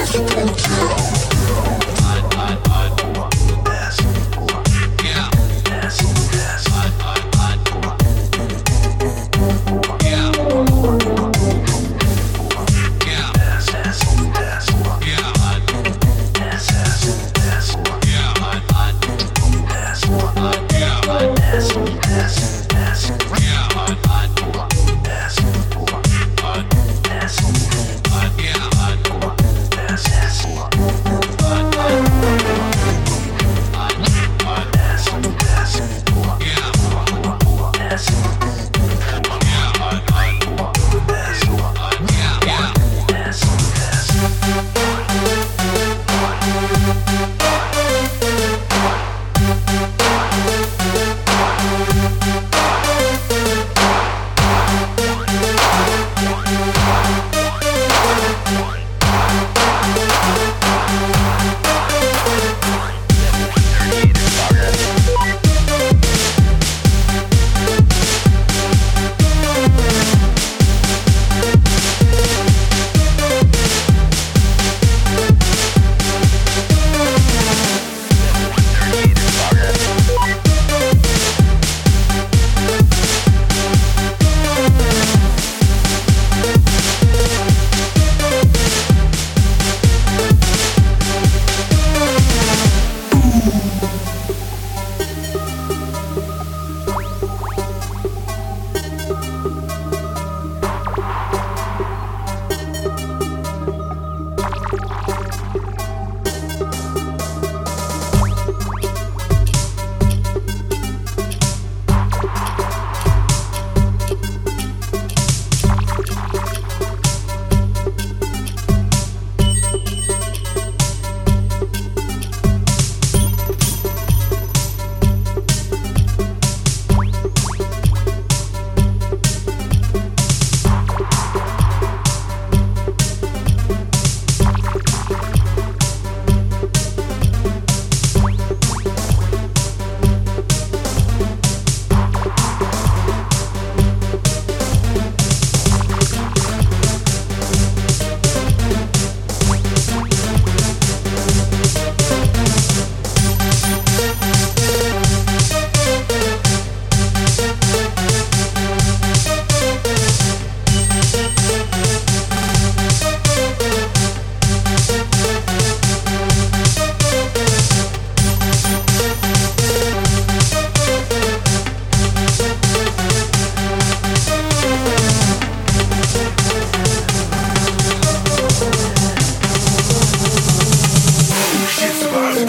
House Hotel.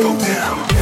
go down.